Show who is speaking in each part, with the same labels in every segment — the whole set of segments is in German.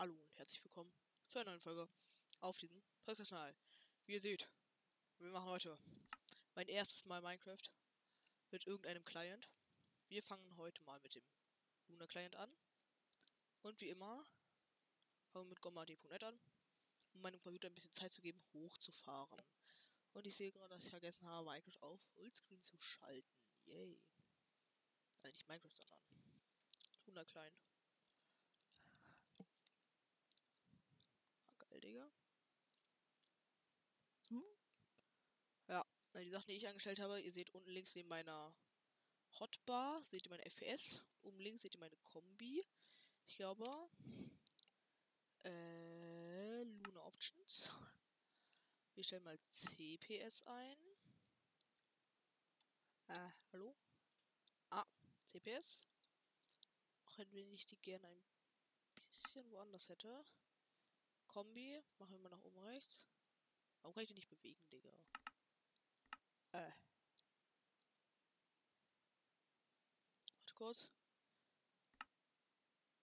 Speaker 1: Hallo und herzlich willkommen zu einer neuen Folge auf diesem Podcast-Kanal. Wie ihr seht, wir machen heute mein erstes Mal Minecraft mit irgendeinem Client. Wir fangen heute mal mit dem Luna Client an. Und wie immer fangen wir mit gommad.net an, um meinem Computer ein bisschen Zeit zu geben, hochzufahren. Und ich sehe gerade, dass ich vergessen habe, Minecraft auf Fullscreen zu schalten. Yay. Also nicht Minecraft, sondern Luna Client. Geil, Digga. Hm? Ja, die Sachen, die ich angestellt habe, ihr seht unten links neben meiner Hotbar, seht ihr meine FPS. Oben links seht ihr meine Kombi. Ich glaube, äh, Luna Options. Wir stellen mal CPS ein. Äh, hallo? Ah, CPS. Auch wenn ich die gerne ein bisschen woanders hätte. Kombi. Machen wir mal nach oben rechts. Warum kann ich die nicht bewegen, Digga? Äh. Warte kurz.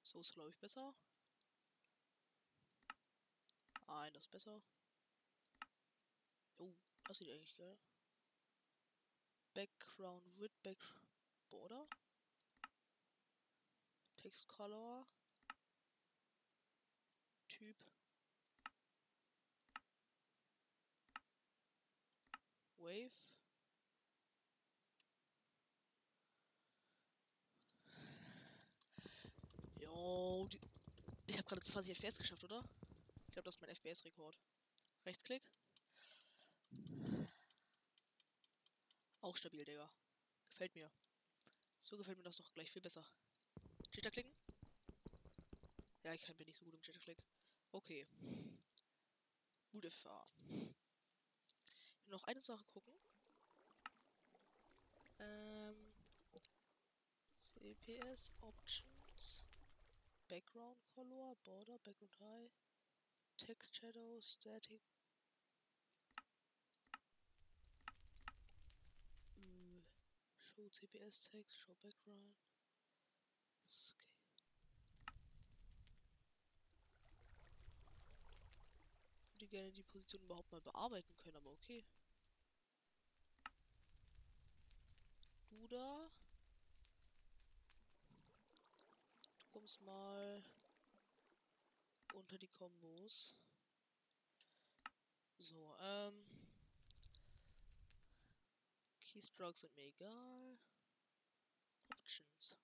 Speaker 1: So ist, glaube ich, besser. Nein, das ist besser. Oh, das sieht eigentlich geil. Background with Back Border. Text Color. Typ. Wave. Jo, ich habe gerade 20 FPS geschafft, oder? Ich glaube, das ist mein FPS-Rekord. Rechtsklick. Auch stabil, Digga. Gefällt mir. So gefällt mir das doch gleich viel besser. Jitter klicken? Ja, ich bin nicht so gut im Jitter Click. Okay. Gute FA noch eine Sache gucken. Ähm, CPS Options, Background Color, Border, Background High, Text Shadow, Static. Äh, show CPS Text, Show Background. Scale. Ich würde gerne die Position überhaupt mal bearbeiten können, aber okay. du da? Du kommst mal unter die Kombos. So, ähm. Keystrokes sind mir egal. Options.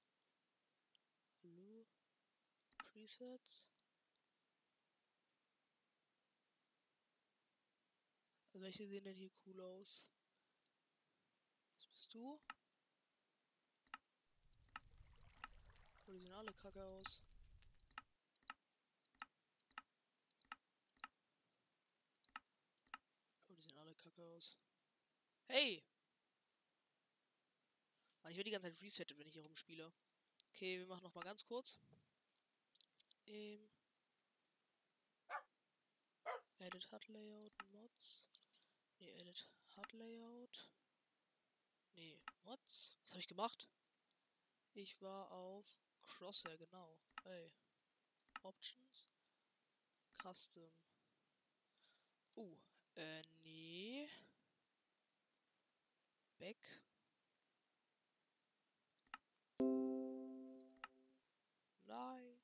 Speaker 1: Hallo. Presets. Also welche sehen denn hier cool aus? Was bist du? Oh, die sehen alle kacke aus. Oh, die sehen alle kacke aus. Hey! Mann, ich werde die ganze Zeit resettet, wenn ich hier rumspiele. Okay, wir machen noch mal ganz kurz. Ähm. Edit HUD Layout Mods. Ne, Edit HUD Layout. Ne, Mods. Was habe ich gemacht? Ich war auf Crosshair, genau. Hey. Options. Custom. Uh, äh, nee. Back. Nein.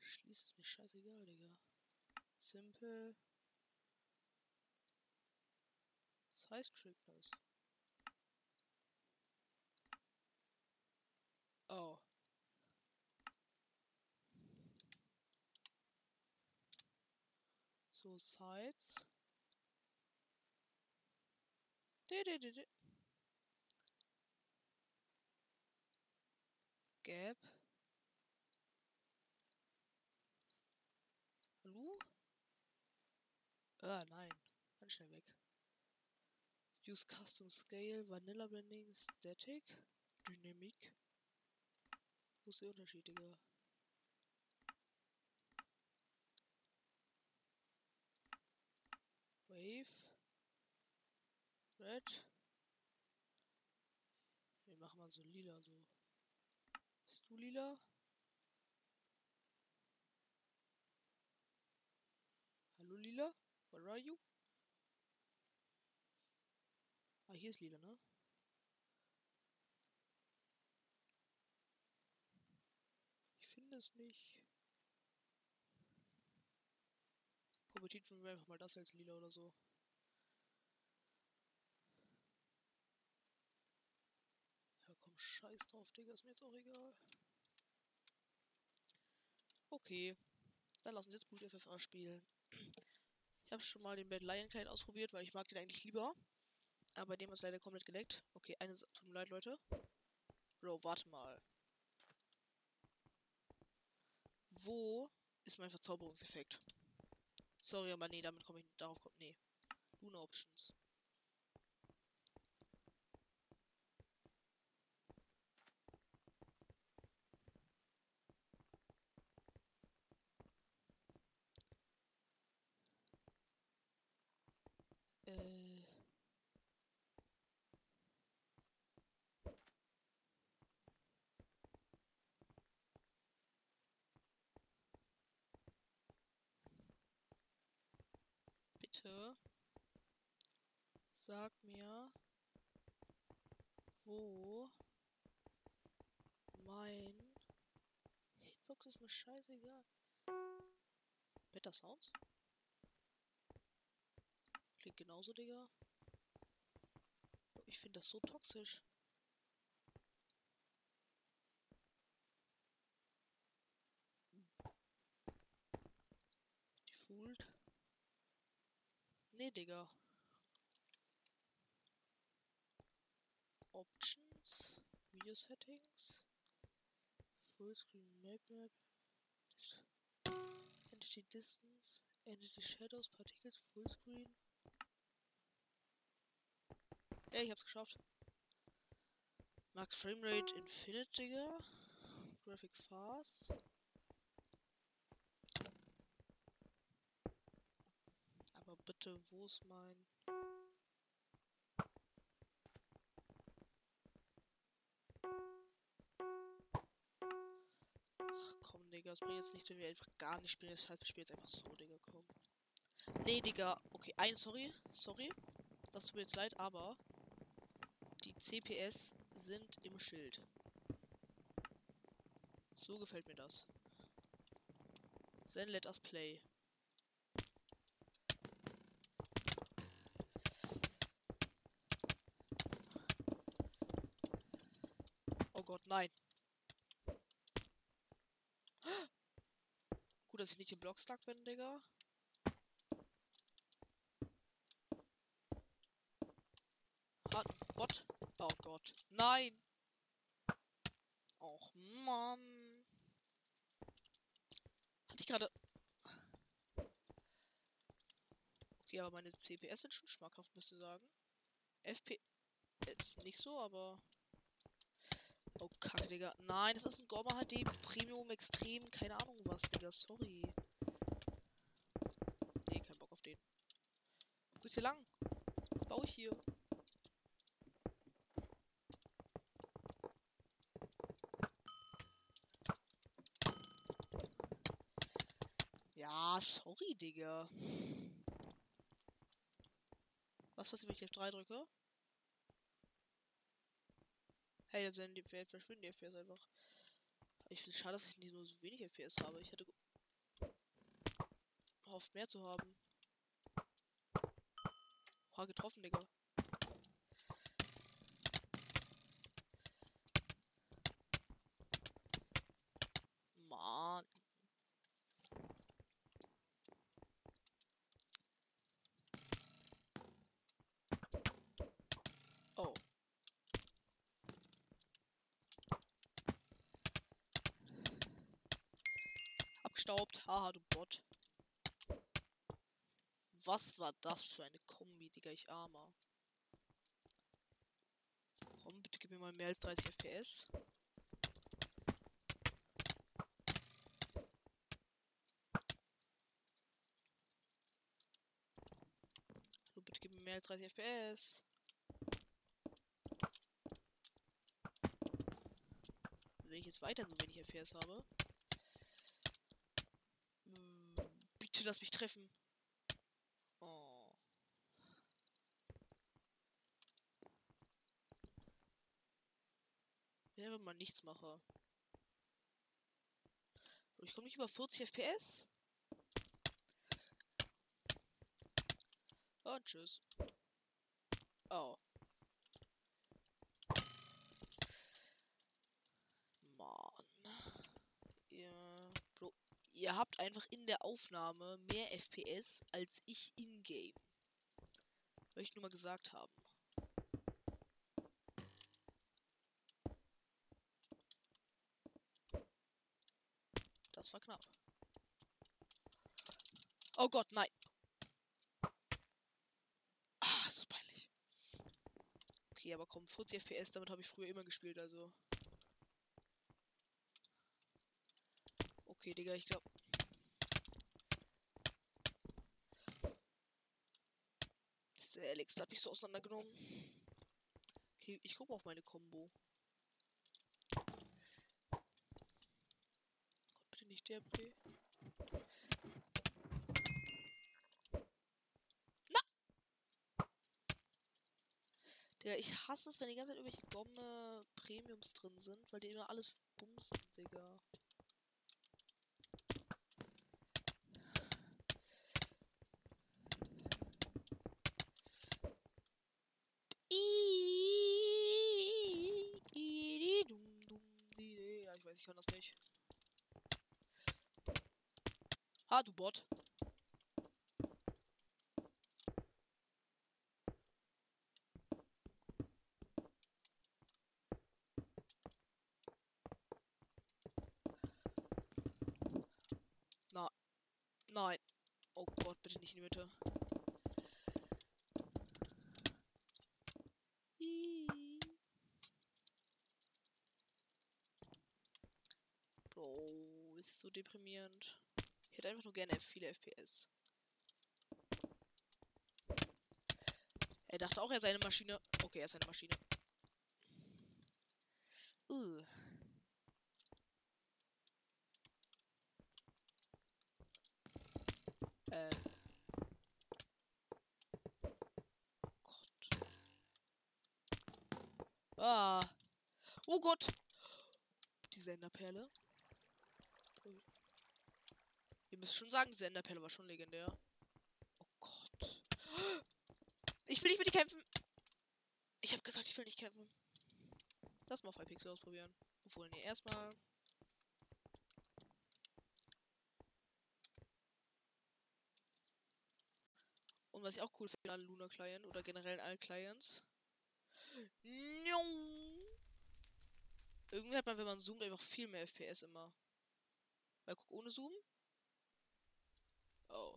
Speaker 1: Schließt es mir scheißegal, Digga. Simple. Size Scripters. Oh. So, Sides. Gap. Hallo? Ah, nein. Ganz schnell weg. Use Custom Scale, Vanilla Blending, Static, Dynamic. Wo ist der Unterschied? Wave. Red. Wir machen mal so lila so. Bist du lila? lila? Where are you? Ah, hier ist lila, ne? Ich finde es nicht. Kompetitiv wir einfach mal das als lila oder so. Ja komm, scheiß drauf, Digga, ist mir jetzt auch egal. Okay, dann lassen wir jetzt Blut FFA spielen. Ich habe schon mal den Bad Lion Kleid ausprobiert, weil ich mag den eigentlich lieber. Aber dem ist leider komplett geleckt. Okay, eine Sa- tut mir leid, Leute. Bro, warte mal. Wo ist mein Verzauberungseffekt? Sorry, aber nee, damit komme ich darauf kommt. Nee. Luna Options. Bitte. Sag mir, wo mein Hitbox ist mir scheißegal. Better Sounds? Klingt genauso, Digga. Ich finde das so toxisch. Nee, Digga. Options. Video Settings. Fullscreen Map Map. Entity Distance. Entity Shadows, Particles, Fullscreen. Ja, ich hab's geschafft. Max Framerate Infinite, Digga. Graphic Fast. Bitte, wo ist mein... Ach komm, Digga, es bringt jetzt nichts, wenn wir einfach gar nicht spielen. Das heißt, wir spielen jetzt einfach so, Digga, komm. Nee, Digga, okay, ein, sorry, sorry. Das tut mir jetzt leid, aber die CPS sind im Schild. So gefällt mir das. Then let us play. Oh Gott, nein. Gut, dass ich nicht im Block stuck bin, Digga. Hat Bot. Oh Gott. Nein. Och Mann. Hatte ich gerade. Okay, aber meine CPS sind schon schmackhaft, müsste sagen. FPS nicht so, aber. Oh, Kacke, Digga. Nein, das ist ein Gorma HD Premium Extrem. Keine Ahnung was, Digga. Sorry. Nee, kein Bock auf den. Geht's hier lang? Was baue ich hier? Ja, sorry, Digga. Was passiert, wenn ich F3 drücke? Dann sind die Pferde verschwinden die FPS einfach. Ich finde es schade, dass ich nicht nur so wenig FPS habe. Ich hätte ge- gehofft, mehr zu haben. Oha, getroffen, Digga. Mann. Oh. Abgestaubt. Haha, du Bot. Was war das für eine Kombi, Digga, ich armer. Komm, bitte gib mir mal mehr als 30 FPS. Hallo, bitte gib mir mehr als 30 FPS. Wenn ich jetzt weiter so wenig FPS habe. Mm, Bitte lass mich treffen. Ich einfach mal nichts mache. Ich komme nicht über 40 FPS. Und tschüss. Oh. Mann. Ihr, Bro, ihr habt einfach in der Aufnahme mehr FPS als ich in-game. Möchte ich nur mal gesagt haben. Das war knapp. Oh Gott, nein. Ah, das ist peinlich. Okay, aber komm, 40 FPS, damit habe ich früher immer gespielt, also. Okay, Digga, ich glaube. Der Alex hat mich so auseinandergenommen. Okay, ich gucke auf meine Combo. Gott, bitte nicht der Bre. Ich hasse es, wenn die ganze Zeit irgendwelche Gomme Premiums drin sind, weil die immer alles bumsen, Digga. Ja, ich weiß, ich kann das nicht. Ha, du Bot. Na. Nein. Oh Gott, bitte nicht in die Mitte. Ih. Bro, ist deprimierend. Ich hätte einfach nur gerne viele FPS. Er dachte auch, er sei eine Maschine. Okay, er ist eine Maschine. Uh. Äh. Gott. Ah. Oh Gott. Die Senderperle. Müsst schon sagen, die Senderperle war schon legendär. Oh Gott. Ich will nicht mit dir kämpfen. Ich habe gesagt, ich will nicht kämpfen. Lass mal auf Hypixel ausprobieren. Obwohl, nee, erstmal. Und was ich auch cool finde an Luna Client oder generell allen Clients. Irgendwie hat man, wenn man zoomt, einfach viel mehr FPS immer. Weil guck ohne Zoom. Oh.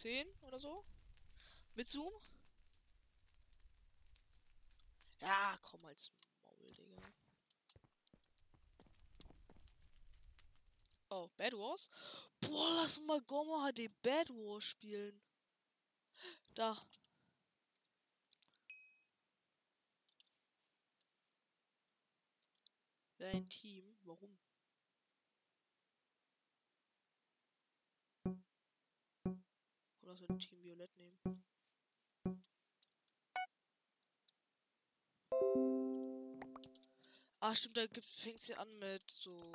Speaker 1: 10 oder so? Mit Zoom? Ja, komm als Maul, Digga. Oh, Bad Wars? Boah, lass mal Gomma HD Bad Wars spielen. Da. Wäre ein Team. Warum? Oder so Team Violett nehmen. Ah, stimmt, da fängt sie an mit so.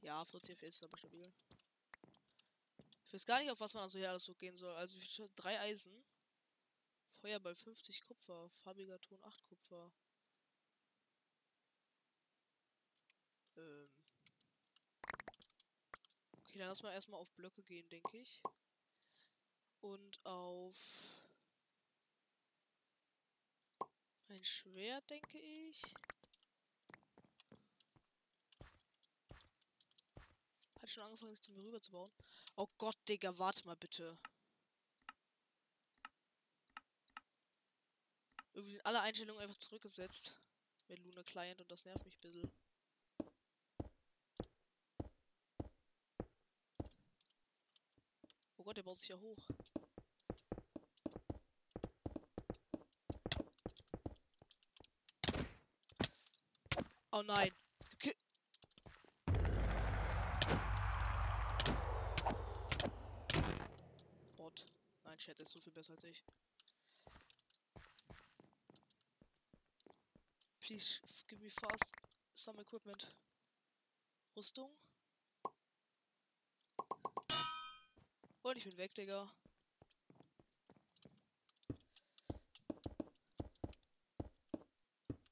Speaker 1: Ja, 40 FPS ist aber stabil. Ich weiß gar nicht, auf was man also hier alles so gehen soll. Also drei Eisen. Feuerball 50 Kupfer. Farbiger Ton 8 Kupfer. Ähm. Okay, dann lass mal erstmal auf Blöcke gehen, denke ich. Und auf ein Schwert, denke ich. Hat schon angefangen, sich zu mir rüber zu bauen. Oh Gott, Digga, warte mal bitte. Irgendwie sind alle Einstellungen einfach zurückgesetzt. Mit Luna Client und das nervt mich ein bisschen. Oh Gott, der baut sich ja hoch. Oh nein. Es gibt Ki Bot. Nein, Chat ist so viel besser als ich. Please give me fast some equipment. Rüstung. Und ich bin weg, Digga.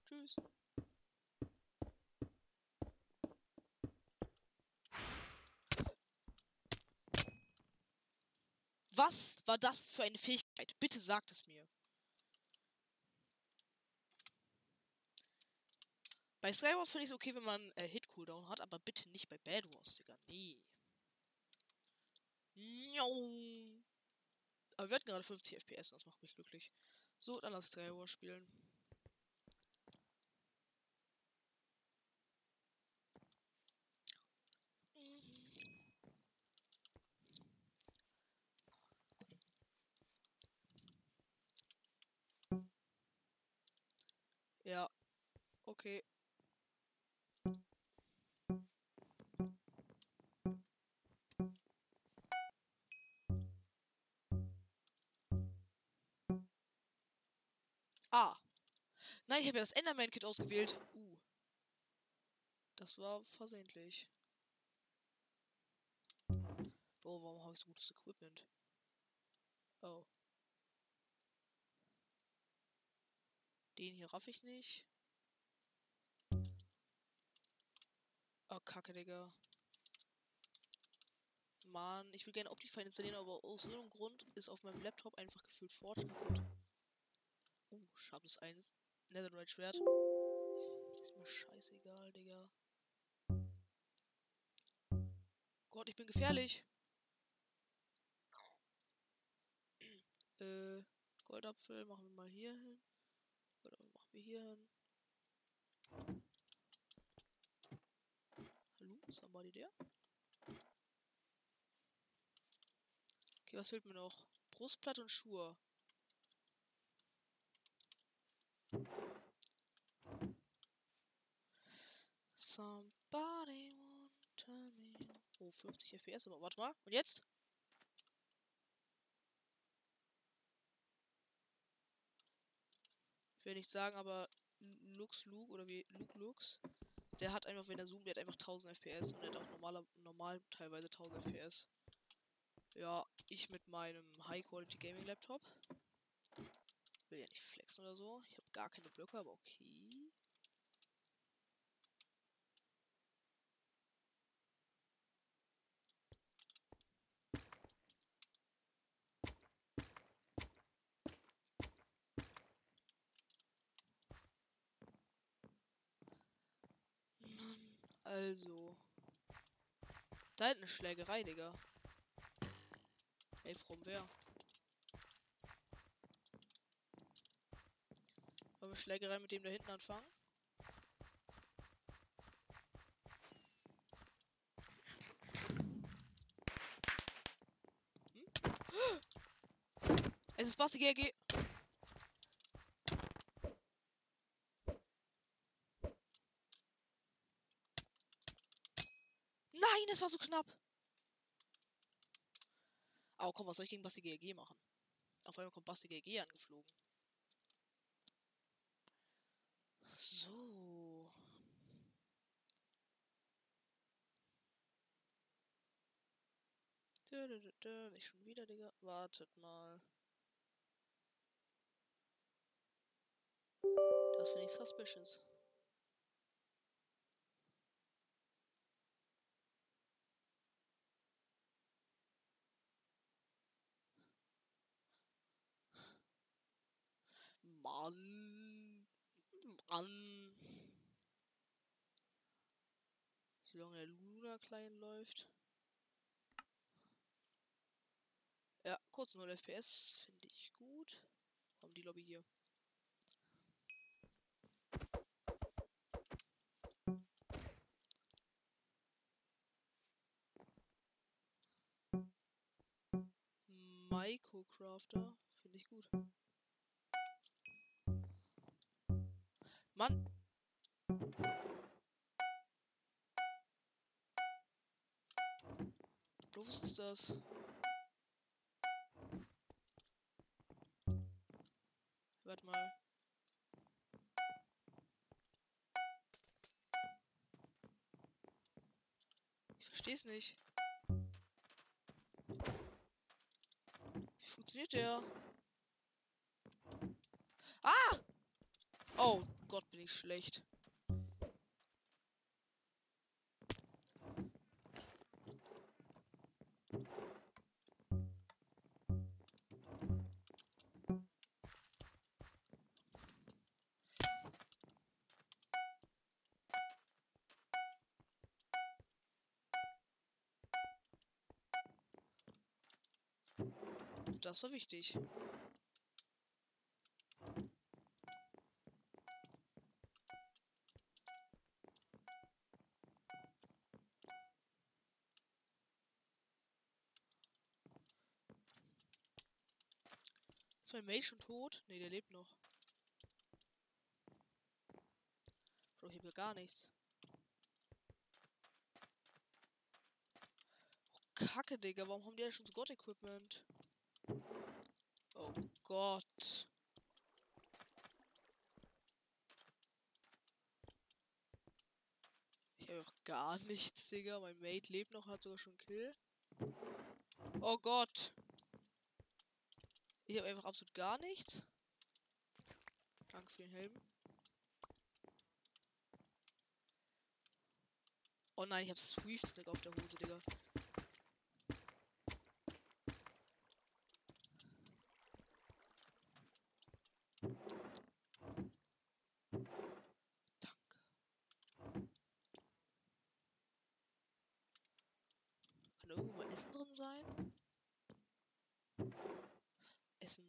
Speaker 1: Tschüss. Was war das für eine Fähigkeit? Bitte sagt es mir. Bei Skywars finde ich es okay, wenn man äh, Hit-Cooldown hat, aber bitte nicht bei Bad Wars, Digga. Nee. Aber wir hatten gerade 50 FPS das macht mich glücklich. So, dann lass Skywars spielen. Ja. Okay. Enderman-Kit ausgewählt. Uh. Das war versehentlich. Oh, warum habe ich so gutes Equipment? Oh. Den hier raff ich nicht. Oh, kacke, Digga. Mann, ich will gerne Optifine installieren, aber aus irgendeinem Grund ist auf meinem Laptop einfach gefühlt Forge kaputt. Uh, scharfes 1. Netherite Schwert. Ist mir scheißegal, Digga. Gott, ich bin gefährlich. äh, Goldapfel machen wir mal hier hin. Goldapfel machen wir hier hin. Hallo, somebody there? Okay, was fehlt mir noch? Brustplatte und Schuhe. Somebody want me. Oh, 50 FPS, aber warte mal. Und jetzt? Ich will nicht sagen, aber Lux Luke oder wie Luke Lux, der hat einfach, wenn er zoomt, der hat einfach 1000 FPS und der hat auch normaler, normal teilweise 1000 FPS. Ja, ich mit meinem High Quality Gaming Laptop. Will ja nicht flexen oder so. Ich habe gar keine Blöcke, aber okay. Also. Da hinten eine Schlägerei, Digga. Ey, from wer? Wollen wir Schlägerei mit dem da hinten anfangen? Hm? Es ist Basti GG. Nein, es war so knapp. Aber komm, was soll ich gegen Basti GG machen? Auf einmal kommt Basti GG angeflogen. Nicht schon wieder, Digga. Wartet mal. Das finde ich suspicious. Mann. Mann. Solange der Luna klein läuft. Ja, kurz 0 FPS finde ich gut. Komm, die Lobby hier. Microcrafter finde ich gut. Mann! Doof ist das. Warte mal. Ich versteh's nicht. Wie funktioniert der? Ah! Oh Gott, bin ich schlecht. Das war wichtig. Ist mein Mate schon tot? Ne, der lebt noch. Bro, hier will gar nichts. Oh, Kacke, Digga. Warum haben die ja schon so God-Equipment? Oh Gott. Ich habe auch gar nichts, Digga. Mein Mate lebt noch, hat sogar schon Kill. Oh Gott. Ich habe einfach absolut gar nichts. Danke für den Helm. Oh nein, ich habe Swift Stick auf der Hose, Digga. Danke. Kann irgendwo mal Essen drin sein? Essen.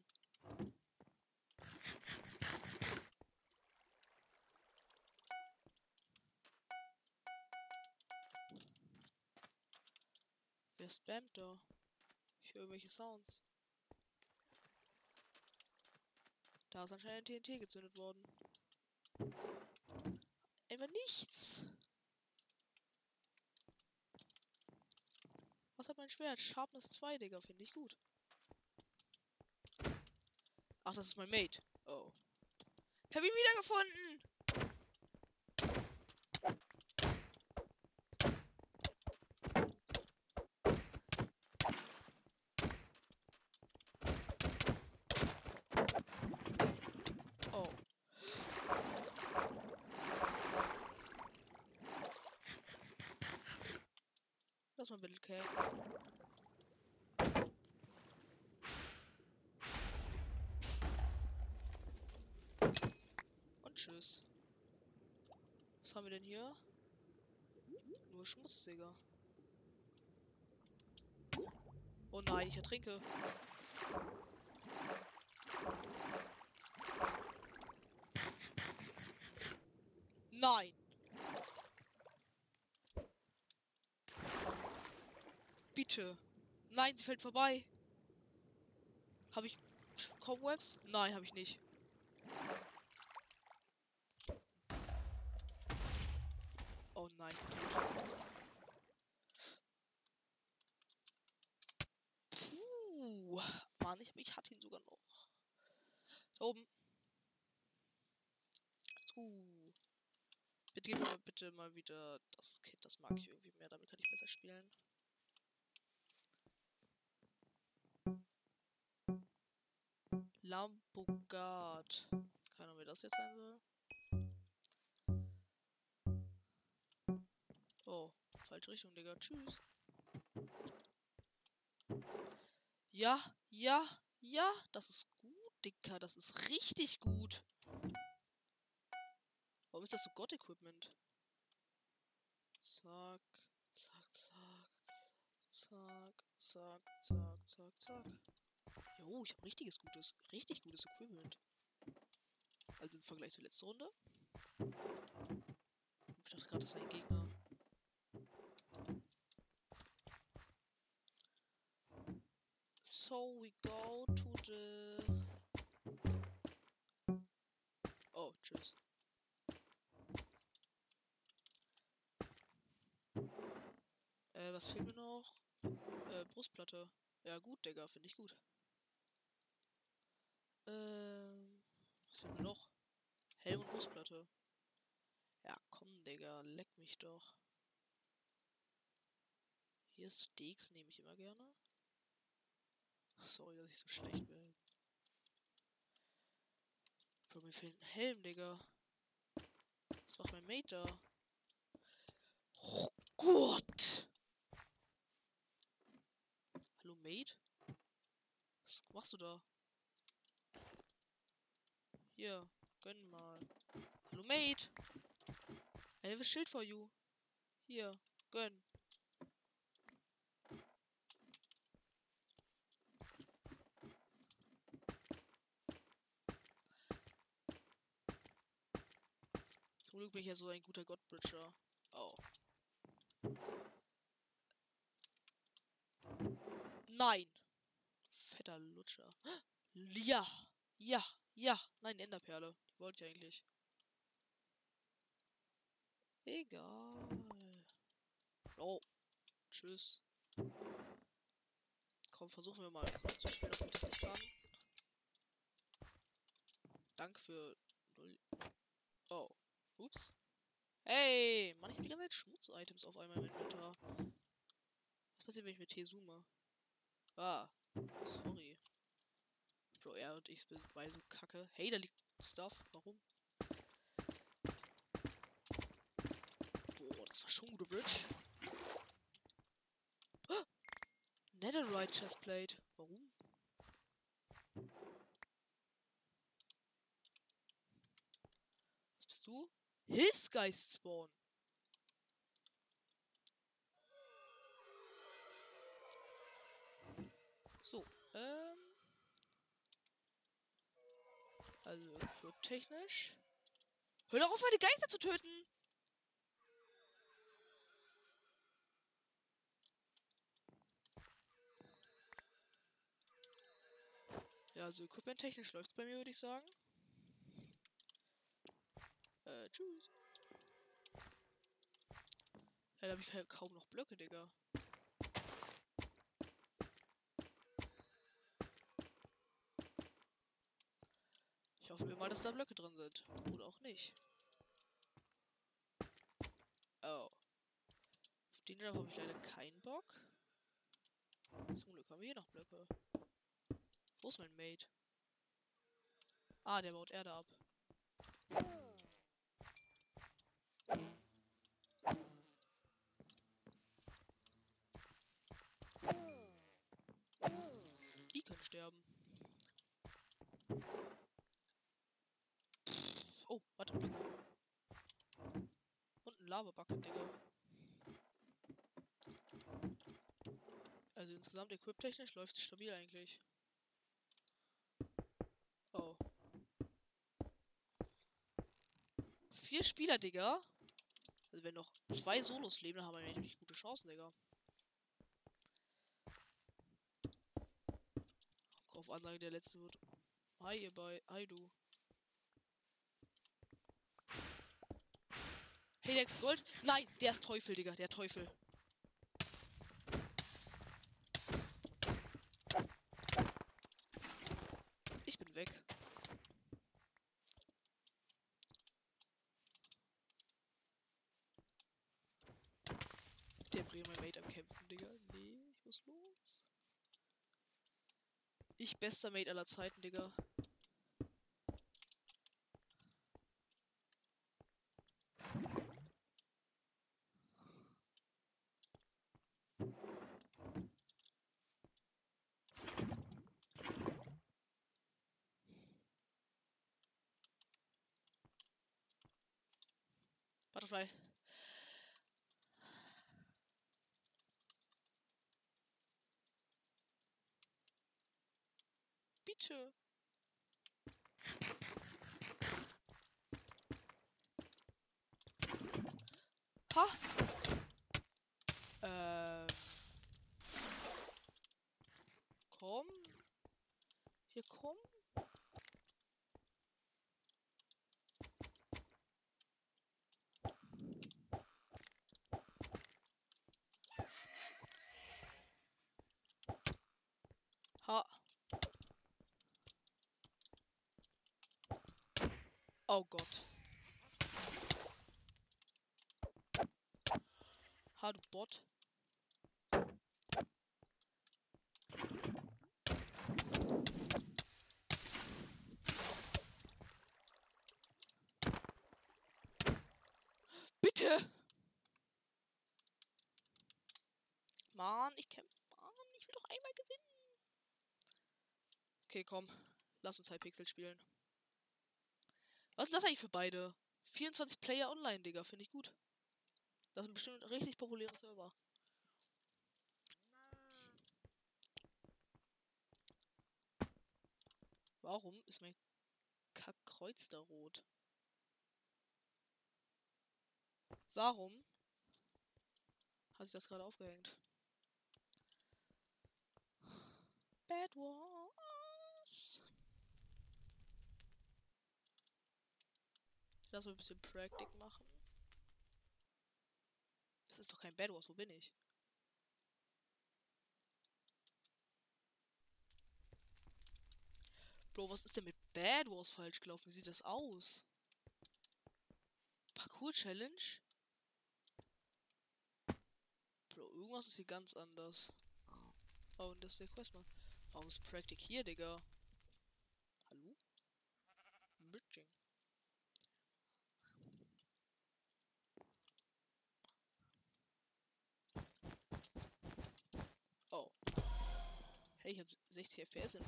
Speaker 1: Wer spammt da? Ich höre irgendwelche Sounds. Da ist anscheinend ein TNT gezündet worden. Einfach nichts. Was hat mein Schwert? Sharpness 2, Digga, finde ich gut. Ach, das ist mein Mate. Oh. Ich hab ihn wiedergefunden! Oh. Lass mal bitte Cake. Und tschüss. Was haben wir denn hier? Nur Schmutz, Digga. Oh nein, ich ertrinke. Nein! Bitte. Nein, sie fällt vorbei. Habe ich Cobwebs? Nein, habe ich nicht. Oh nein. Puh. Mann, ich, ich hatte ihn sogar noch. Da oben. Uh. Bitte gib mir bitte mal wieder das Kit, das mag ich irgendwie mehr, damit kann ich besser spielen. Lambogard. Keine Ahnung, wer das jetzt sein soll. Oh, falsche Richtung, Digga. Tschüss. Ja, ja, ja, das ist gut, Dicker. Das ist richtig gut. Warum ist das so God-Equipment? Zack, zack, zack. Zack, zack, zack, zack, zack. Jo, ich habe richtiges gutes, richtig gutes Equipment. Also im Vergleich zur letzten Runde. Ich dachte gerade, das sei ein Gegner. So we go to the. Oh, tschüss. Äh, was fehlt mir noch? Äh, Brustplatte. Ja, gut, Digga, finde ich gut. Ähm, was fehlt mir noch? Helm und Brustplatte. Ja, komm, Digga, leck mich doch. Hier Steaks nehme ich immer gerne. Ach, sorry, dass ich so schlecht bin. Bro, mir fehlt ein Helm, Digga. Was macht mein Mate da? Oh Gott! Hallo, Mate? Was machst du da? Hier, gönn mal. Hallo, Mate! I have a shield for you. Hier, gönn. Zum Glück bin ich ja so ein guter Godbridger. Oh. Nein! Fetter Lutscher. Ja! Ja! Ja! Nein, Enderperle. Die wollte ich eigentlich. Egal. Oh. Tschüss. Komm, versuchen wir mal zu spielen, ob ich das nicht kann. Danke für. Oh. Ups. Hey! Mann, ich hab die ganze Zeit Schmutz-Items auf einmal im Inventar. Was passiert, wenn ich mit T zoome? Ah. Sorry. Bro, er und ich sind beide so kacke. Hey, da liegt Stuff. Warum? Boah, das war schon gute Bridge. Ah! Netherite Chestplate. Warum? Was bist du? Hilfsgeist Spawn. So, ähm. Also, für technisch. Hör doch auf, meine Geister zu töten! Ja, also Equipment technisch läuft's bei mir, würde ich sagen. Äh, tschüss. Leider habe ich kaum noch Blöcke, Digga. Mal, dass da Blöcke drin sind. Oder auch nicht. Oh. Auf den Job habe ich leider keinen Bock. Zum Glück haben wir hier noch Blöcke. Wo ist mein Mate? Ah, der baut Erde ab. Die können sterben. Pff, oh, warte, Blöcke. Lava-Bucket, Digga. Also insgesamt equip-technisch läuft es stabil eigentlich. Oh. Vier Spieler, Digga. Also wenn noch zwei Solos leben, dann haben wir natürlich gute Chancen, Digga. Auf Ansage, der letzte wird. Hi, ihr bei. Hi, du. Der Gold. Nein, der ist Teufel, Digga. Der Teufel. Ich bin weg. Der Bremer Mate am Kämpfen, Digga. Nee, ich muss los. Ich bester Mate aller Zeiten, Digga. Du Bot. Bitte! Mann, ich kämpfe. Mann, ich will doch einmal gewinnen. Okay, komm. Lass uns Hypixel spielen. Was ist das eigentlich für beide? 24 Player online, Digga. Finde ich gut. Das sind bestimmt richtig populäre Server. Warum ist mein Kackkreuz da rot? Warum hat sich das gerade aufgehängt? Bad Wars. Lass mal ein bisschen Practic machen. Kein Bad Wars, wo bin ich? Bro, was ist denn mit Bad Wars falsch gelaufen? Wie sieht das aus? Parkour Challenge? Bro, irgendwas ist hier ganz anders. Oh, und das ist der Quest mal. Warum ist Practic hier, Digga? Hallo? Bridging. Oh. Hey, ich hab 60 FPS in.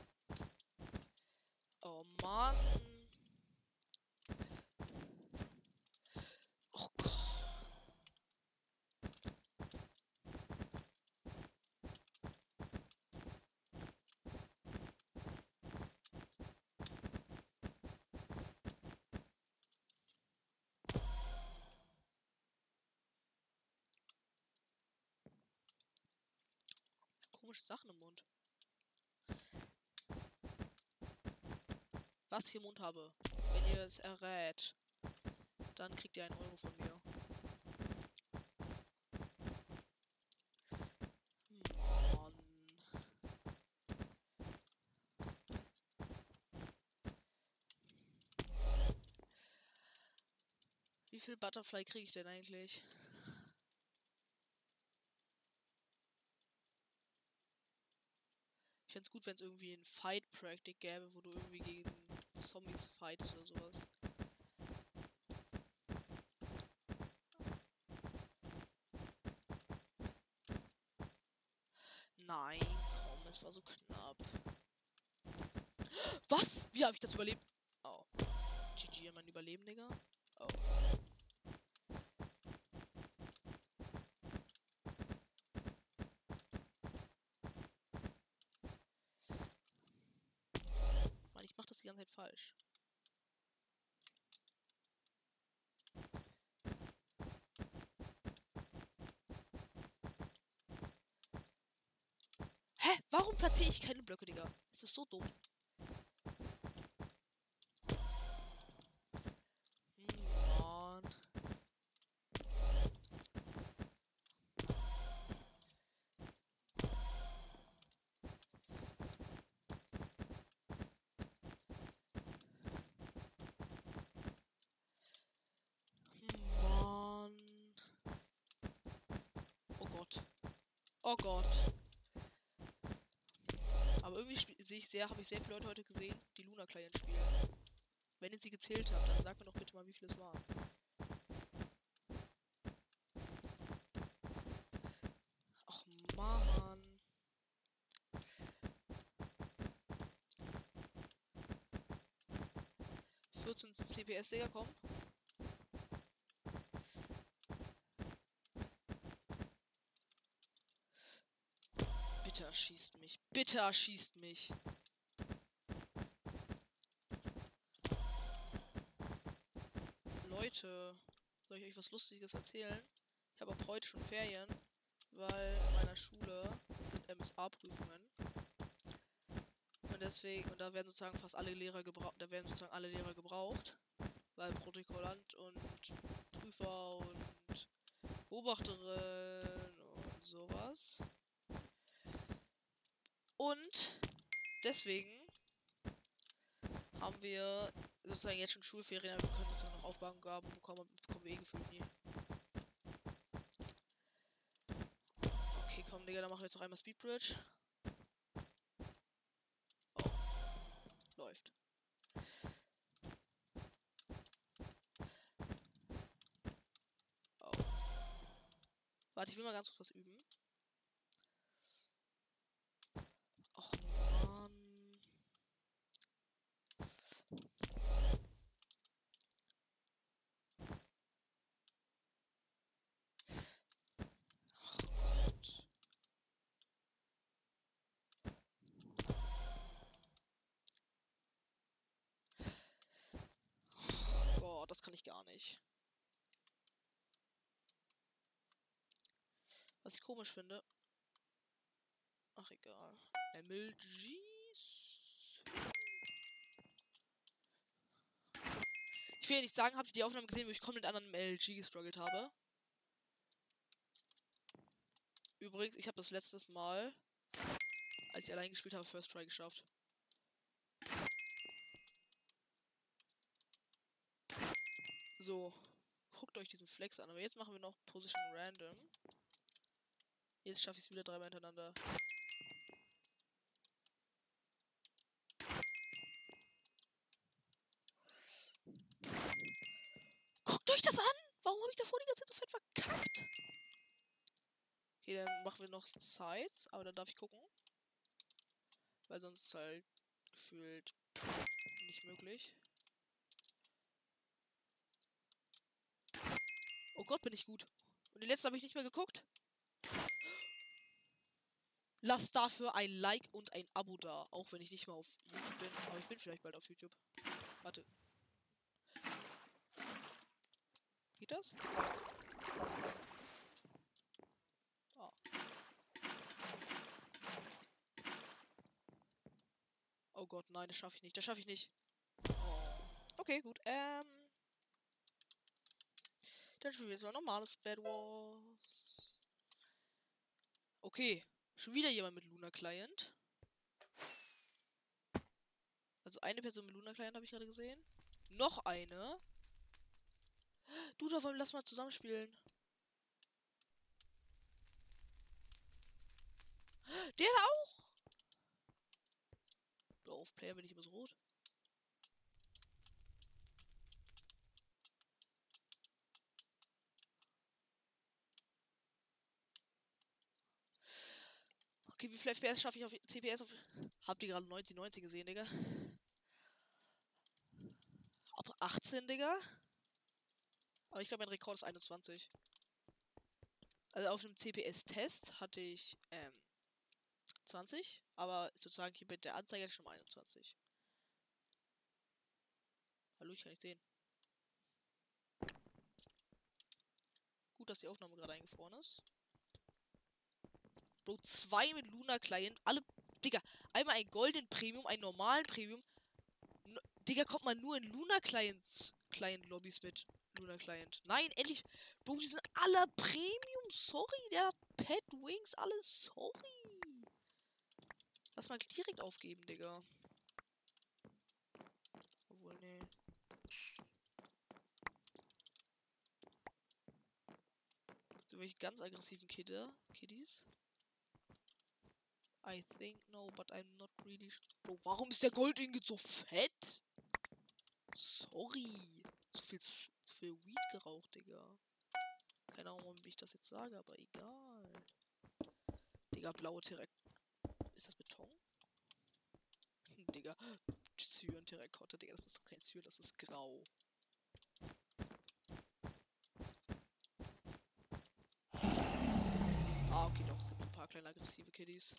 Speaker 1: Oh Mann. Oh Gott. Komische Sachen im Mund. Was ich im Mund habe. Wenn ihr es errät, dann kriegt ihr einen Euro von mir. Mann. Wie viel Butterfly kriege ich denn eigentlich? Ich fände es gut, wenn es irgendwie ein Fight Practic gäbe, wo du irgendwie gegen Zombies fightest oder sowas. Nein, komm, es war so knapp. Was? Wie habe ich das überlebt? Oh. GG an mein Überleben, Digga. Oh. Mann, ich mach das die falsch. Hä? Warum platziere ich keine Blöcke, Digga? Das ist so dumm. Hm, Mann. Hm, Mann. Oh Gott. Oh Gott. Aber irgendwie sehe ich sehr, habe ich sehr viele Leute heute gesehen, die Luna Client spielen. Wenn ihr sie gezählt habt, dann sagt mir doch bitte mal, wie viele es waren. Ach Mann. Vierzehn CPS, Digga, komm. Bitte erschießt mich. Bitte erschießt mich. Leute, soll ich euch was Lustiges erzählen? Ich habe ab heute schon Ferien, weil in meiner Schule sind MSA-Prüfungen. Und deswegen, und da werden sozusagen fast alle Lehrer gebraucht, da werden sozusagen alle Lehrer gebraucht, weil Protokollant und Prüfer und Beobachterin und sowas. Und deswegen haben wir sozusagen jetzt schon Schulferien, aber wir können sozusagen noch Aufgaben bekommen und bekommen wir eh gefühlt nie. Okay, komm, Digga, dann machen wir jetzt noch einmal Speedbridge. Oh. Läuft. Oh. Warte, ich will mal ganz kurz was üben. ich gar nicht. Was ich komisch finde. Ach egal. MLGs. Ich will ja nicht sagen, habt ihr die Aufnahme gesehen, wo ich komplett an einem MLG gestruggelt habe? Übrigens, ich habe das letztes Mal, als ich allein gespielt habe, First Try geschafft. So, guckt euch diesen Flex an. Aber jetzt machen wir noch Position Random. Jetzt schaffe ich es wieder dreimal hintereinander. Guckt euch das an! Warum habe ich davor die ganze Zeit so fett verkackt? Okay, dann machen wir noch Sides, aber dann darf ich gucken. Weil sonst ist halt gefühlt nicht möglich. Oh Gott, bin ich gut. Und die letzte habe ich nicht mehr geguckt. Lasst dafür ein Like und ein Abo da, auch wenn ich nicht mal auf YouTube bin. Aber ich bin vielleicht bald auf YouTube. Warte. Geht das? Ah. Oh Gott, nein, das schaffe ich nicht. Das schaffe ich nicht. Oh. Okay, gut. Ähm. Dann spielen wir jetzt mal normales Bad Wars. Okay. Schon wieder jemand mit Luna Client. Also eine Person mit Luna Client habe ich gerade gesehen. Noch eine. Du, da wollen lass mal zusammenspielen. Der auch. Auf Player bin ich immer so rot. Okay, wie viel FPS schaffe ich auf CPS? Auf... Habt ihr gerade 90, 90 gesehen, Digga? Ab 18, Digga? Aber ich glaube, mein Rekord ist 21. Also auf dem CPS-Test hatte ich ähm, 20, aber sozusagen hier mit der Anzeige schon mal 21. Hallo, ich kann nicht sehen. Gut, dass die Aufnahme gerade eingefroren ist. Bro, zwei mit Luna Client. Alle. Digga, einmal ein Golden Premium, ein normalen Premium. N Digga, kommt man nur in Luna Clients Client Lobbys mit Luna Client. Nein, endlich. Bro, die sind alle Premium. Sorry, der Pet Wings, alles sorry. Lass mal direkt aufgeben, Digga. Obwohl, nee. So welche ganz aggressiven Kidder, Kiddies. I think no, but I'm not really Oh, warum ist der Gold-Ingot so fett? Sorry. Zu viel, zu viel Weed geraucht, Digga. Keine Ahnung, wie ich das jetzt sage, aber egal. Digga, blaue Terrak... Ist das Beton? Digga. Zyren Terrakotta, Digga, das ist doch kein Zyren, das ist grau. Ah, okay, doch, es gibt ein paar kleine aggressive Kiddies.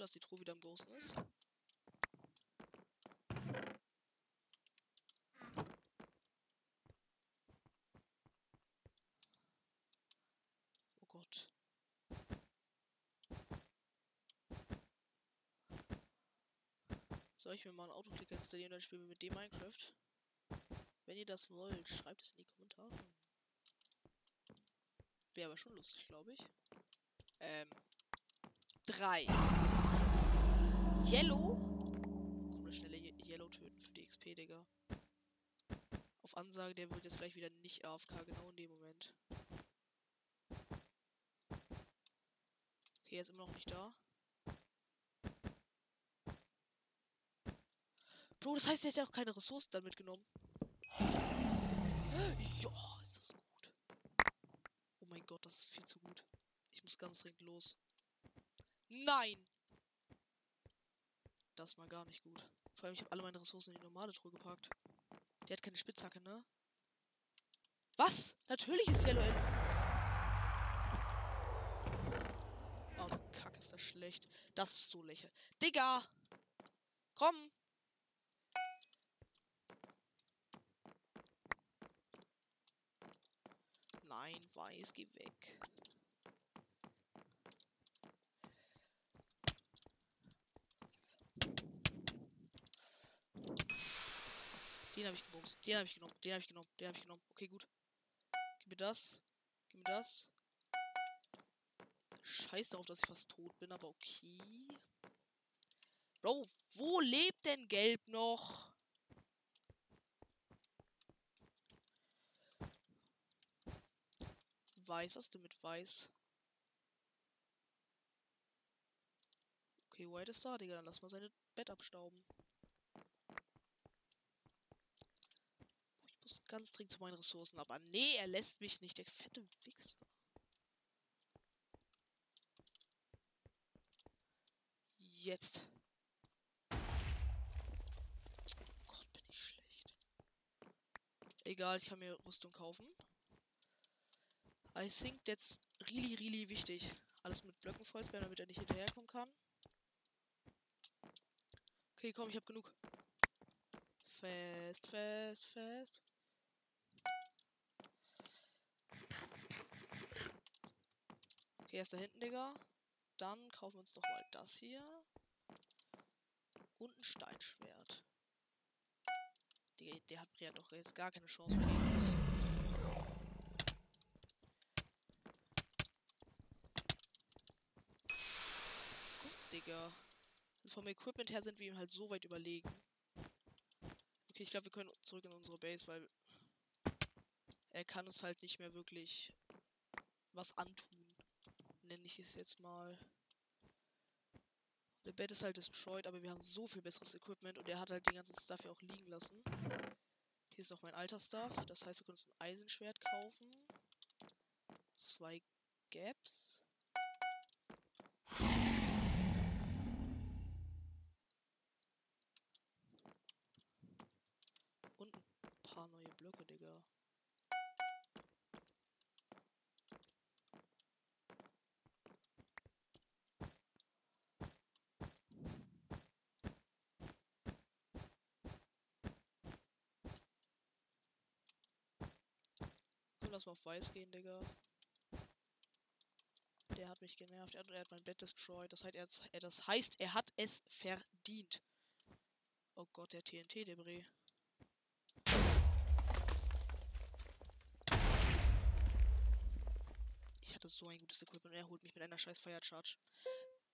Speaker 1: dass die Truhe wieder im Großen ist. Oh Gott. Soll ich mir mal einen Autoklicker installieren, dann spielen wir mit dem Minecraft? Wenn ihr das wollt, schreibt es in die Kommentare. Wäre aber schon lustig, glaube ich. Ähm. Drei. Yellow. Komm, eine schnelle Ye Yellow töten für die XP, Digga. Auf Ansage, der wird jetzt gleich wieder nicht AFK, genau in dem Moment. Okay, er ist immer noch nicht da. Bro, das heißt, hat ja auch keine Ressourcen dann mitgenommen. Ja, ist das gut. Oh mein Gott, das ist viel zu gut. Ich muss ganz dringend los. Nein! Das war gar nicht gut. Vor allem, ich habe alle meine Ressourcen in die normale Truhe gepackt. Der hat keine Spitzhacke, ne? Was? Natürlich ist Yellow Elf. Oh, Kack, ist das schlecht. Das ist so lächerlich. Digga! Komm! Nein, Weiß, geh weg. Den habe ich gebumst. Den habe ich genommen. Den habe ich genommen. Den habe ich genommen. Okay, gut. Gib mir das. Gib mir das. Scheiß darauf, dass ich fast tot bin, aber okay. Bro, wo lebt denn Gelb noch? Weiß, was ist denn mit Weiß? Okay, White ist da, Digga. Dann lass mal seine Bett abstauben. Ich muss ganz dringend zu meinen Ressourcen, aber nee, er lässt mich nicht, der fette Wichser. Jetzt. Gott, bin ich schlecht. Egal, ich kann mir Rüstung kaufen. I think that's really, really wichtig. Alles mit Blöcken vollspammen, damit er nicht hinterherkommen kann. Okay, komm, ich hab genug. Fest, fest, fest. Okay, er ist da hinten, Digga. Dann kaufen wir uns doch mal das hier. Und ein Steinschwert. Der, der hat ja doch jetzt gar keine Chance mehr. Gut, Digga. Also vom Equipment her sind wir ihm halt so weit überlegen. Okay, ich glaube, wir können zurück in unsere Base, weil er kann uns halt nicht mehr wirklich was antun. Nenne ich es jetzt mal. Der Bett ist halt destroyed, aber wir haben so viel besseres Equipment und er hat halt den ganzen Stuff ja auch liegen lassen. Hier ist noch mein alter Stuff. Das heißt, wir können uns ein Eisenschwert kaufen. Zwei Gaps. Und ein paar neue Blöcke, Digga. Komm, lass mal auf weiß gehen, Digga. Der hat mich genervt. Er hat, er hat mein Bett destroyed. Das heißt, er, er, das heißt, er hat es verdient. Oh Gott, der TNT-Debris. Ich hatte so ein gutes Equipment und er holt mich mit einer scheiß Fire Charge.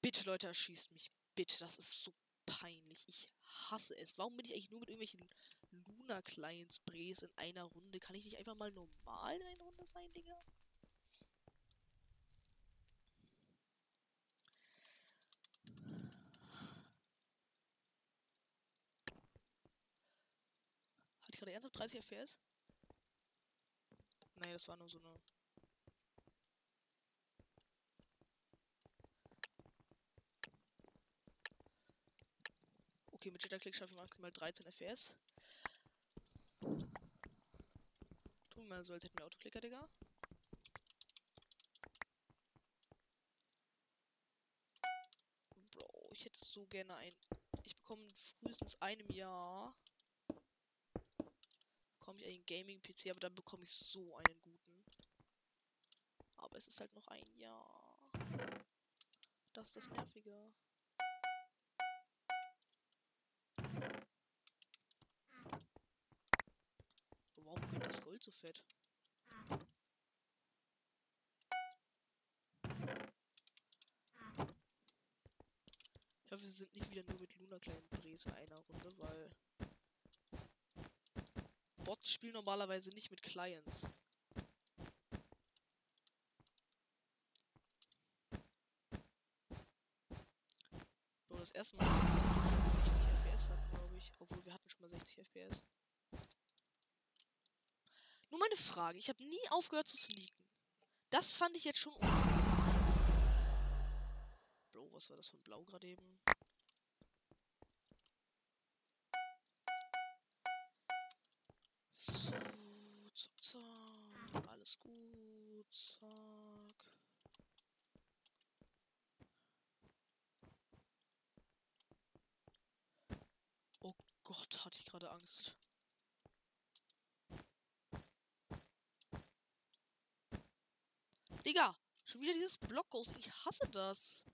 Speaker 1: Bitte, Leute, erschießt mich. Bitte, das ist so peinlich. Ich hasse es. Warum bin ich eigentlich nur mit irgendwelchen Luna Clients Brays in einer Runde? Kann ich nicht einfach mal normal in einer Runde sein, Digga? Hat ich gerade ernsthaft 30 FPS? Nein, das war nur so eine. Okay, mit Jitterklick schaffe ich maximal 13 FPS. Tun wir mal so, als hätten wir Autoklicker, Digga. Bro, ich hätte so gerne ein. Ich bekomme frühestens einem Jahr. Bekomme ich einen Gaming-PC, aber dann bekomme ich so einen guten. Aber es ist halt noch ein Jahr. Das ist das Nervige. Fett? Ich hoffe, wir sind nicht wieder nur mit Luna kleinen Brees in einer Runde, weil Bots spielen normalerweise nicht mit Clients. Meine Frage, ich habe nie aufgehört zu sneaken. Das fand ich jetzt schon Bro, was war das von Blau gerade eben? So, zack, zack. ist gut. Zack. Oh Gott, hatte ich gerade Angst. Digga, schon wieder dieses Block Ghost. Ich hasse das.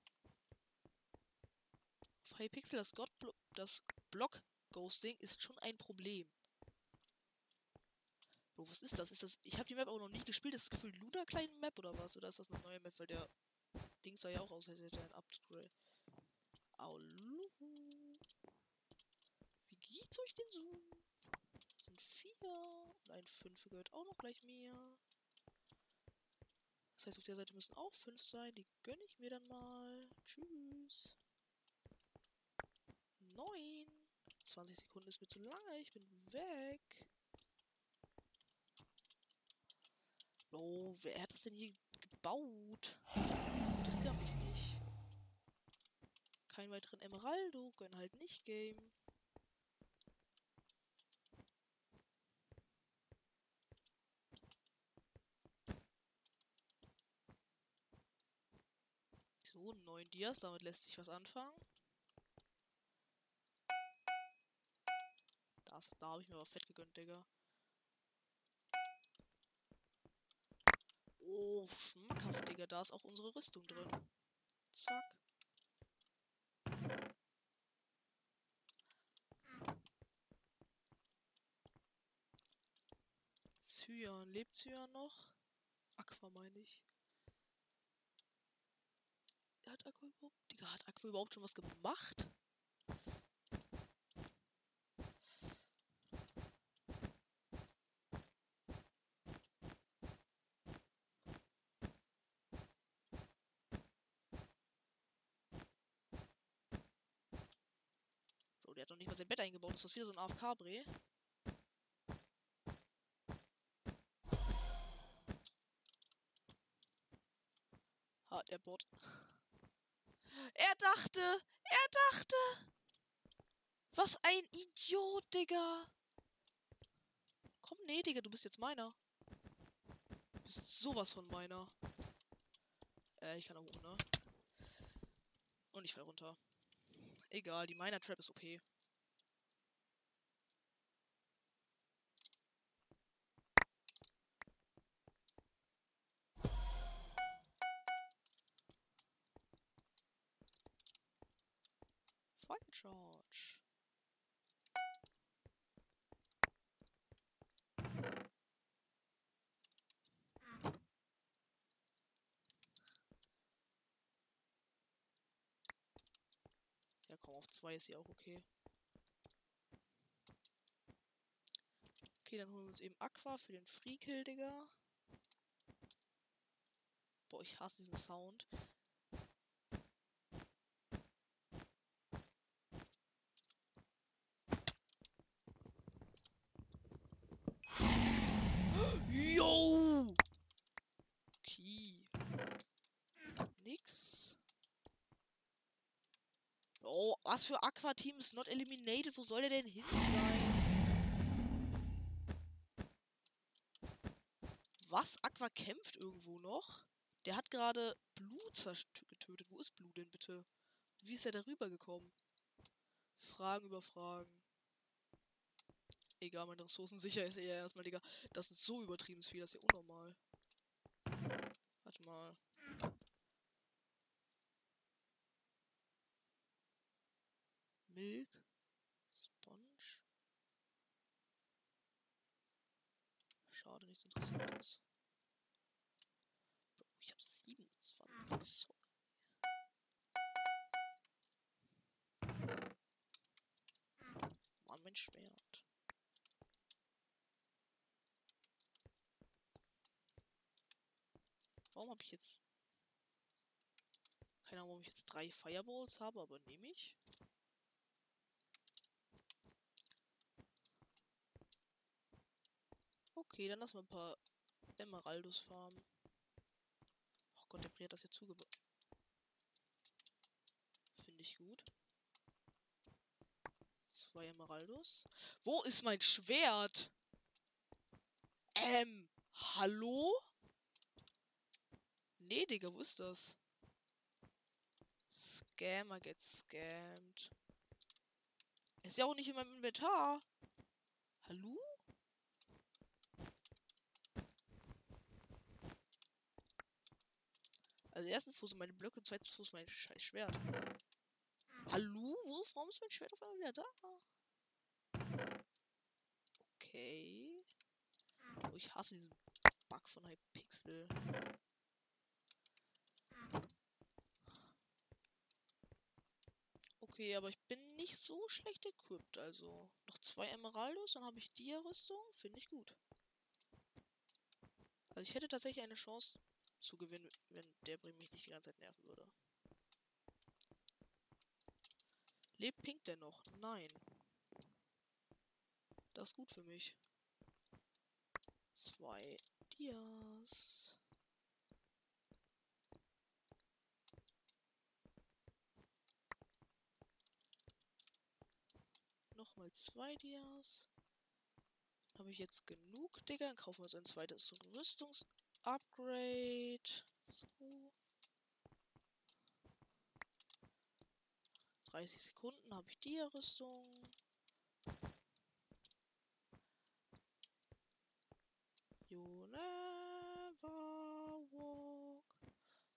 Speaker 1: Auf Hypixel das, God das Block Ghosting ist schon ein Problem. Bro, was ist das? Ist das? Ich habe die Map auch noch nie gespielt. Ist das Gefühl Luna kleinen Map oder was? Oder ist das eine neue Map? Weil der Ding sah ja auch aus, als hätte er ein Upgrade. Aulu. Wie geht's euch denn so? Das sind vier. Und ein Fünfe gehört auch noch gleich mir. Das heißt, auf der Seite müssen auch fünf sein. Die gönne ich mir dann mal. Tschüss. Neun. 20 Sekunden ist mir zu lange. Ich bin weg. Oh, wer hat das denn hier gebaut? Trigger mich nicht. Keinen weiteren Emeraldo. Gönn halt nicht Game. So, neun Dias. Damit lässt sich was anfangen. Das, da habe ich mir aber fett gegönnt, Digga. Oh, schmackhaft, Digga. Da ist auch unsere Rüstung drin. Zack. Cyan. Lebt Cyan noch? Aqua meine ich. Hat Aqua überhaupt... Digga, hat Aqua überhaupt schon was gemacht? der hat noch nicht mal sein Bett eingebaut. Ist das wieder so ein AFK-Bre? Ha, der Bot. Er dachte! Er dachte! Was ein Idiot, Digga! Komm, nee, Digga, du bist jetzt meiner. Du bist sowas von meiner. Äh, ich kann da hoch, ne? Und ich fall runter. Egal, die Miner Trap ist okay. 2 ist ja auch okay. Okay, dann holen wir uns eben Aqua für den Free Kill, Digga. Boah, ich hasse diesen Sound. Was für Aqua-Team ist not eliminated? Wo soll der denn hin sein? Was? Aqua kämpft irgendwo noch? Der hat gerade Blut getötet. Wo ist Blut denn bitte? Wie ist er darüber gekommen? Fragen über Fragen. Egal, meine Ressourcen sicher ist eher erstmal, Digga. Das ist so übertrieben viel, das ist ja unnormal. Warte mal. Milk. Sponge. Schade, nichts Interessantes. Bro, ich hab 27. Sorry. Mann, mein Schwert. Warum habe ich jetzt... Keine Ahnung, warum ich jetzt drei Fireballs habe, aber nehme ich. Okay, dann lassen wir ein paar Emeraldos farmen. Oh Gott, der Brie hat das jetzt zugebaut. Finde ich gut. Zwei Emeraldos. Wo ist mein Schwert? Ähm, hallo? Nee, Digga, wo ist das? Scammer get scammed. Ist ja auch nicht in meinem Inventar. Hallo? Also erstens, wo sind meine Blöcke? Zweitens, wo ist mein scheiß Schwert? Hallo? Wo ist, warum ist mein Schwert auf einmal wieder da? Okay. Oh, ich hasse diesen Bug von Hypixel. Okay, aber ich bin nicht so schlecht equipped, also. Noch zwei Emeraldos, dann habe ich die Rüstung. Finde ich gut. Also ich hätte tatsächlich eine Chance zu gewinnen, wenn der Bring mich nicht die ganze Zeit nerven würde. Lebt Pink denn noch? Nein. Das ist gut für mich. Zwei Dias. Nochmal zwei Dias. Habe ich jetzt genug, Digga? Dann kaufen wir uns ein zweites Rüstungsupgrade. So. 30 Sekunden habe ich die Rüstung. You walk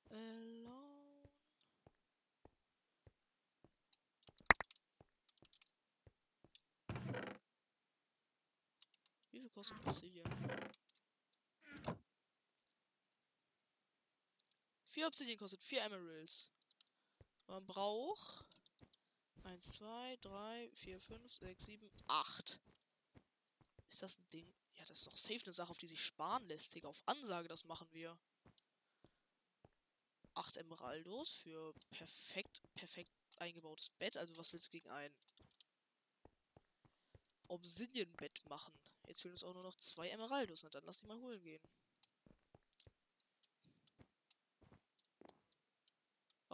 Speaker 1: alone. Wie viel kostet Obsidian? Vier Obsidian kostet vier Emeralds. Man braucht 1, 2, 3, 4, 5, 6, 7, 8. Ist das ein Ding? Ja, das ist doch safe eine Sache, auf die sich sparen lässt. Digga, auf Ansage, das machen wir. 8 Emeraldos für perfekt, perfekt eingebautes Bett. Also was willst du gegen ein Obsidian-Bett machen? Jetzt fehlen uns auch nur noch zwei Emeraldos. Na dann lass die mal holen gehen.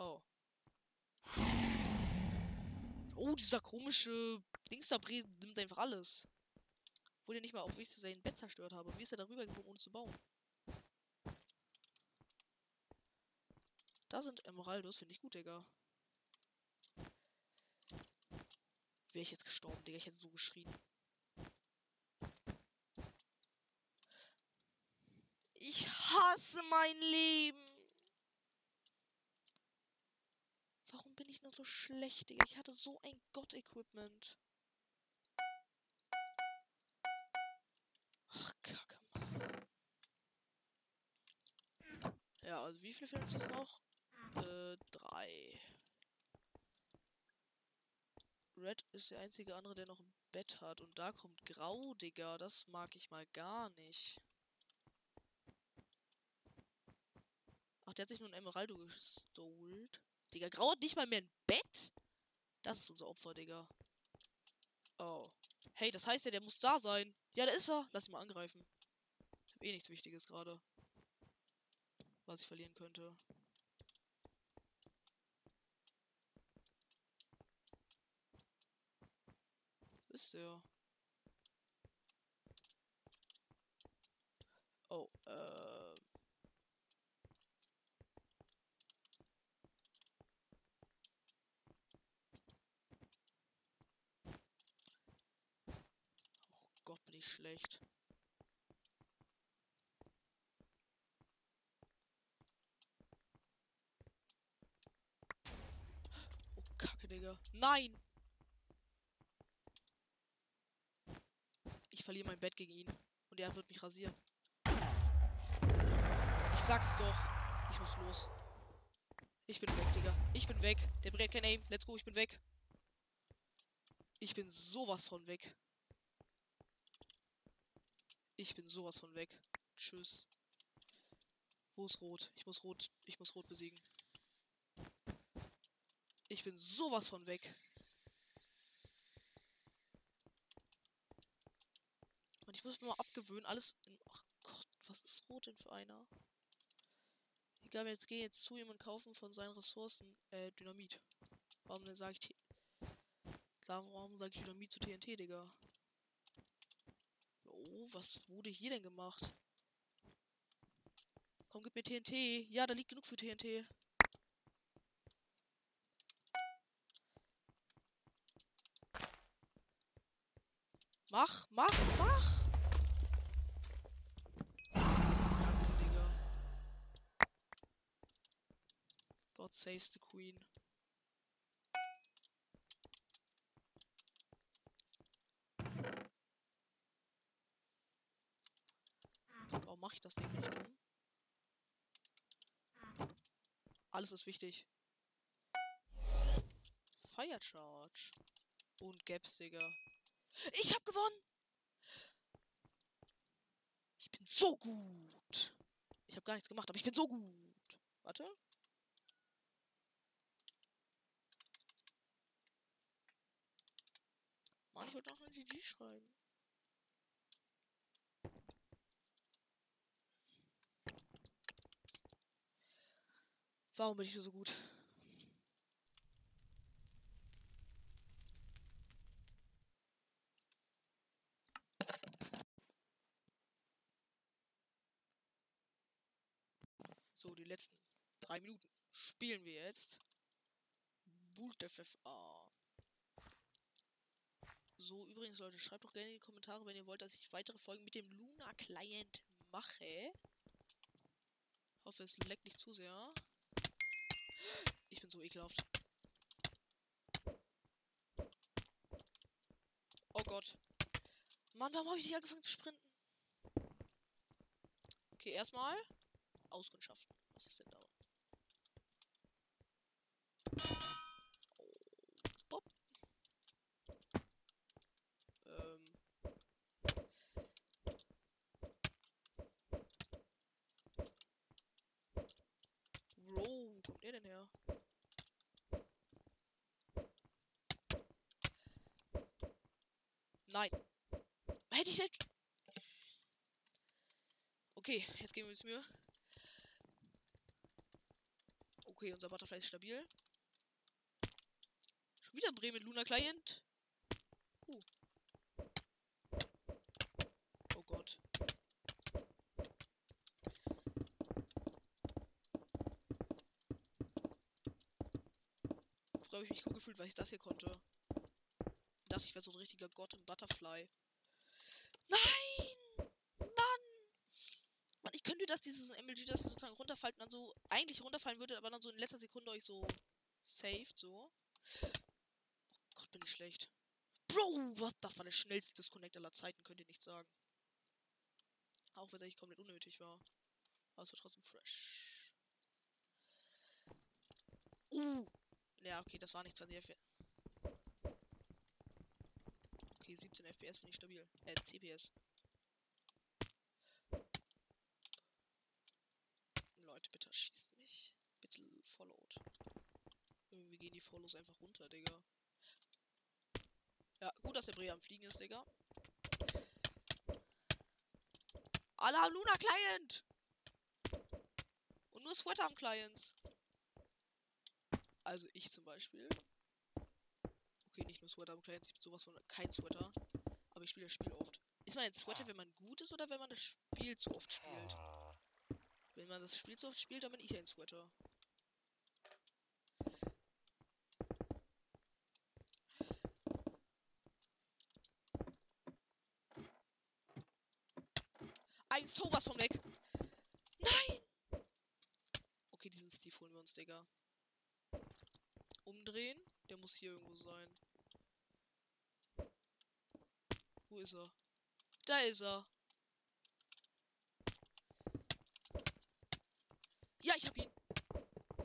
Speaker 1: Oh. Oh, dieser komische Dings da nimmt einfach alles. Er nicht mal auf wie ich sein Bett zerstört habe. Wie ist er darüber gekommen, ohne zu bauen? Da sind Emeraldos, finde ich gut, Digga. Wäre ich jetzt gestorben, Digga, ich hätte so geschrien. Ich hasse mein Leben. Warum bin ich so schlecht, Digga? Ich hatte so ein Gott-Equipment. Ach, Kacke, Mann. Ja, also wie viele fehlen uns noch? Äh, drei. Red ist der einzige andere, der noch ein Bett hat. Und da kommt Grau, Digga. Das mag ich mal gar nicht. Ach, der hat sich nur ein Emeraldo gestohlt. Digga, Grau hat nicht mal mehr ein Bett? Das ist unser Opfer, Digga. Oh. Hey, das heißt ja, der muss da sein. Ja, da ist er. Lass ihn mal angreifen. Ich habe eh nichts Wichtiges gerade. Was ich verlieren könnte. Ist der? Oh, äh. Gott, bin ich schlecht. Oh, Kacke, Digga. Nein! Ich verliere mein Bett gegen ihn. Und er wird mich rasieren. Ich sag's doch. Ich muss los. Ich bin weg, Digga. Ich bin weg. Der brät kein Aim. Let's go, ich bin weg. Ich bin sowas von weg. Ich bin sowas von weg. Tschüss. Wo ist Rot? Ich muss Rot. Ich muss Rot besiegen. Ich bin sowas von weg. Und ich muss mir mal abgewöhnen, alles in. Ach Gott, was ist Rot denn für einer? Egal, jetzt gehe jetzt zu ihm und kaufen von seinen Ressourcen äh, Dynamit. Warum denn sage ich Warum sage ich Dynamit zu TNT, Digga? Oh, was wurde hier denn gemacht? Komm, gib mir TNT. Ja, da liegt genug für TNT. Mach, mach, mach! Danke, Digga. God saves the Queen. Warum mache ich das Ding nicht um? Alles ist wichtig. Fire Charge. Und Gaps, Digga. Ich hab gewonnen! Ich bin so gut. Ich habe gar nichts gemacht, aber ich bin so gut. Warte. Mann, ich wollte noch eine GG schreiben. Warum bin ich so gut? So, die letzten drei Minuten spielen wir jetzt. Boot FFA. So, übrigens, Leute, schreibt doch gerne in die Kommentare, wenn ihr wollt, dass ich weitere Folgen mit dem Luna Client mache. Hoffe, es leckt nicht zu sehr. Ich bin so ekelhaft. Oh Gott. Mann, warum habe ich nicht angefangen zu sprinten? Okay, erstmal Auskundschaften. Was ist denn da? Oh, Bob. Ähm. Bro, wo kommt der denn her? Nein. Nicht. Okay, jetzt geben wir uns Mühe. Okay, unser Butterfly ist stabil. Schon wieder Bremen Luna Client. Uh. Oh Gott. Früher habe ich mich cool gefühlt, weil ich das hier konnte. Ich dachte, ich wäre so ein richtiger Gott im Butterfly. Nein! Mann! Mann, ich könnte das, dieses MLG, das sozusagen runterfällt und dann so eigentlich runterfallen würde, aber dann so in letzter Sekunde euch so saved, so. Oh Gott, bin ich schlecht. Bro, was? Das war der schnellste Disconnect aller Zeiten, könnt ihr nicht sagen. Auch wenn es eigentlich komplett unnötig war. Aber es war trotzdem fresh. Uh! Ja, okay, das war nicht 20 FPS. Okay, 17 FPS finde ich stabil. Äh, CPS. Leute, bitte schießt mich. Bitte followed. Irgendwie gehen die Follows einfach runter, Digga. Ja, gut, dass der Bre am Fliegen ist, Digga. Alle haben Luna Client! Und nur Sweater am Clients. Also ich zum Beispiel. Okay, nicht nur Sweater am Clients, ich bin sowas von kein Sweater. Aber ich spiele das Spiel oft. Ist man ein Sweater, wenn man gut ist oder wenn man das Spiel zu oft spielt? Wenn man das Spiel zu oft spielt, dann bin ich ein Sweater. Ein sowas von weg. Nein! Okay, diesen Steve holen wir uns, Digga. Umdrehen. Der muss hier irgendwo sein. Wo ist er? Da ist er. Ja, ich hab ihn.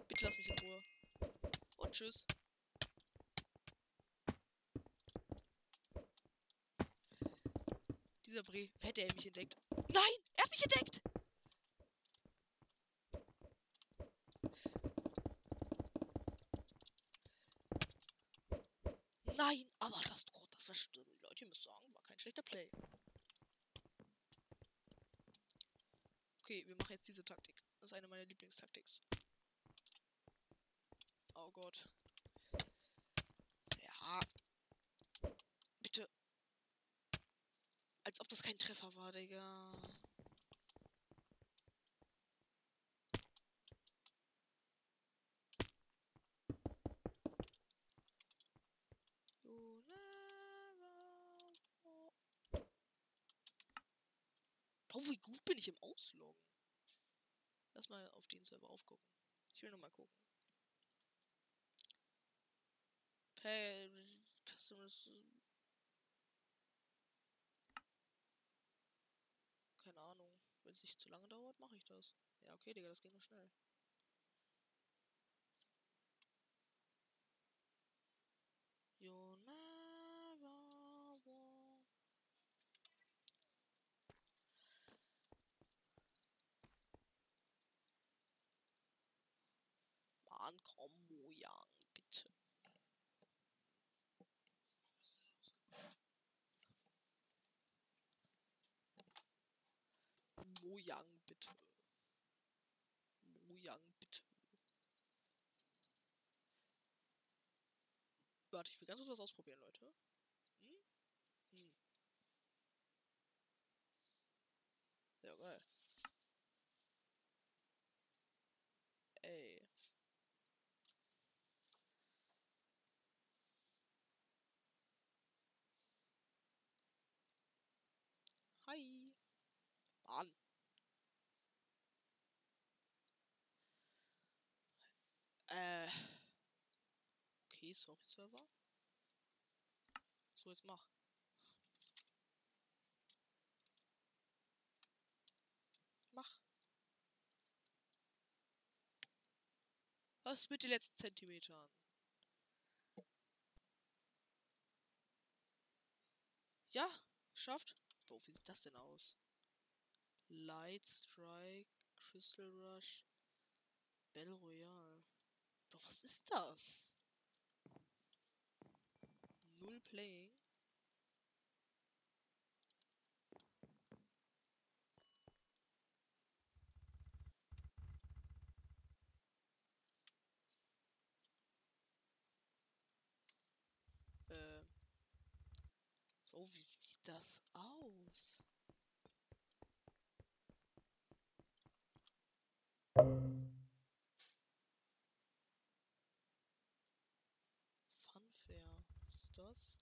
Speaker 1: Bitte lass mich in Ruhe. Und tschüss. Dieser Bre, hätte er mich entdeckt. Nein, mich entdeckt. Nein, aber das, Gott, das war stimmt. Leute, ihr müsst sagen, war kein schlechter Play. Okay, wir machen jetzt diese Taktik. Das ist eine meiner Lieblingstaktiks. Oh Gott. Ja. Bitte. Als ob das kein Treffer war, Digga. ausloggen? Lass mal auf den Server aufgucken. Ich will nur mal gucken. Pay Customers. Keine Ahnung. Wenn es nicht zu lange ich das. Ja, okay, Digga, das geht nur schnell. You never walk. Mann, komm. Mojang, bitte. Mojang, bitte. Warte, ich will ganz kurz was ausprobieren, Leute. Hm? Hm. Ja, geil. Ey. Hi. Mann. Äh. Sorry, Server. So, jetzt mach. Mach. Was mit den letzten Zentimetern? Ja, geschafft. Boah, wie sieht das denn aus? Light Strike, Crystal Rush, Battle Royale. Doch, was ist das? Null Playing. Äh. So, wie sieht das aus? Funfair. Was ist das?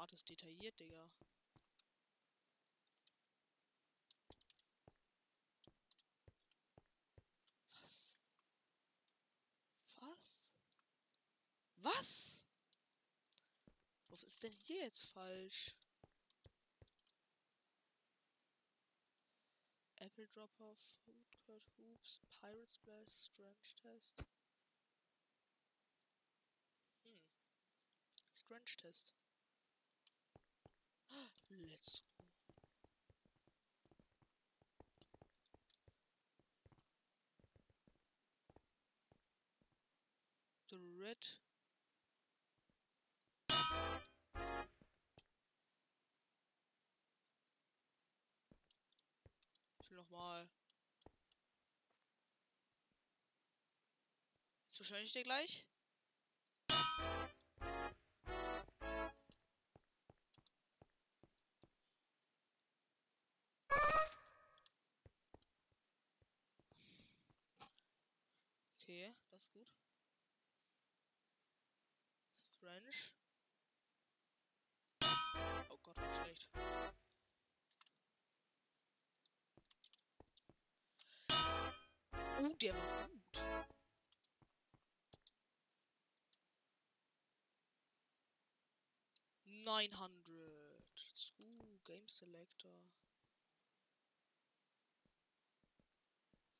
Speaker 1: Karte ist detailliert, Digga. Was? Was? Was? Was ist denn hier jetzt falsch? Apple Dropper, Food Court Hoops, Pirate Splash, Strange Test. Hm. Strange Test. Let's go. The Red. Ich will nochmal. Ist wahrscheinlich der gleich. Ist gut. Strange. Oh Gott, war schlecht. Oh, der war gut. Nine hundred. Ooh, Game Selector.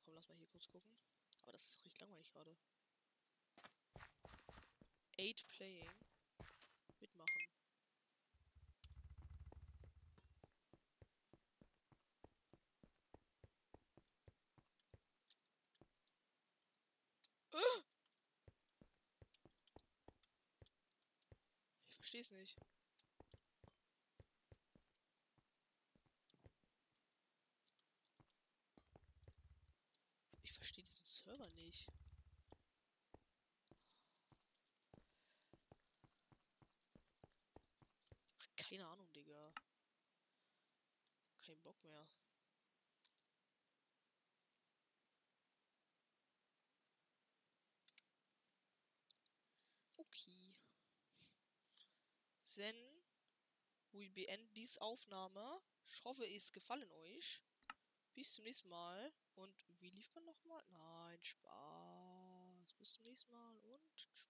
Speaker 1: Komm, lass mal hier kurz gucken. Aber das ist richtig langweilig gerade. Eight Playing. Mitmachen. Ich versteh's nicht. Ich verstehe diesen Server nicht. Keine Ahnung, Digga. Kein Bock mehr. Okay. Then we beenden diese Aufnahme. Ich hoffe, es gefallen euch. Bis zum nächsten Mal. Und wie lief man nochmal? Nein, Spaß. Bis zum nächsten Mal und tschüss.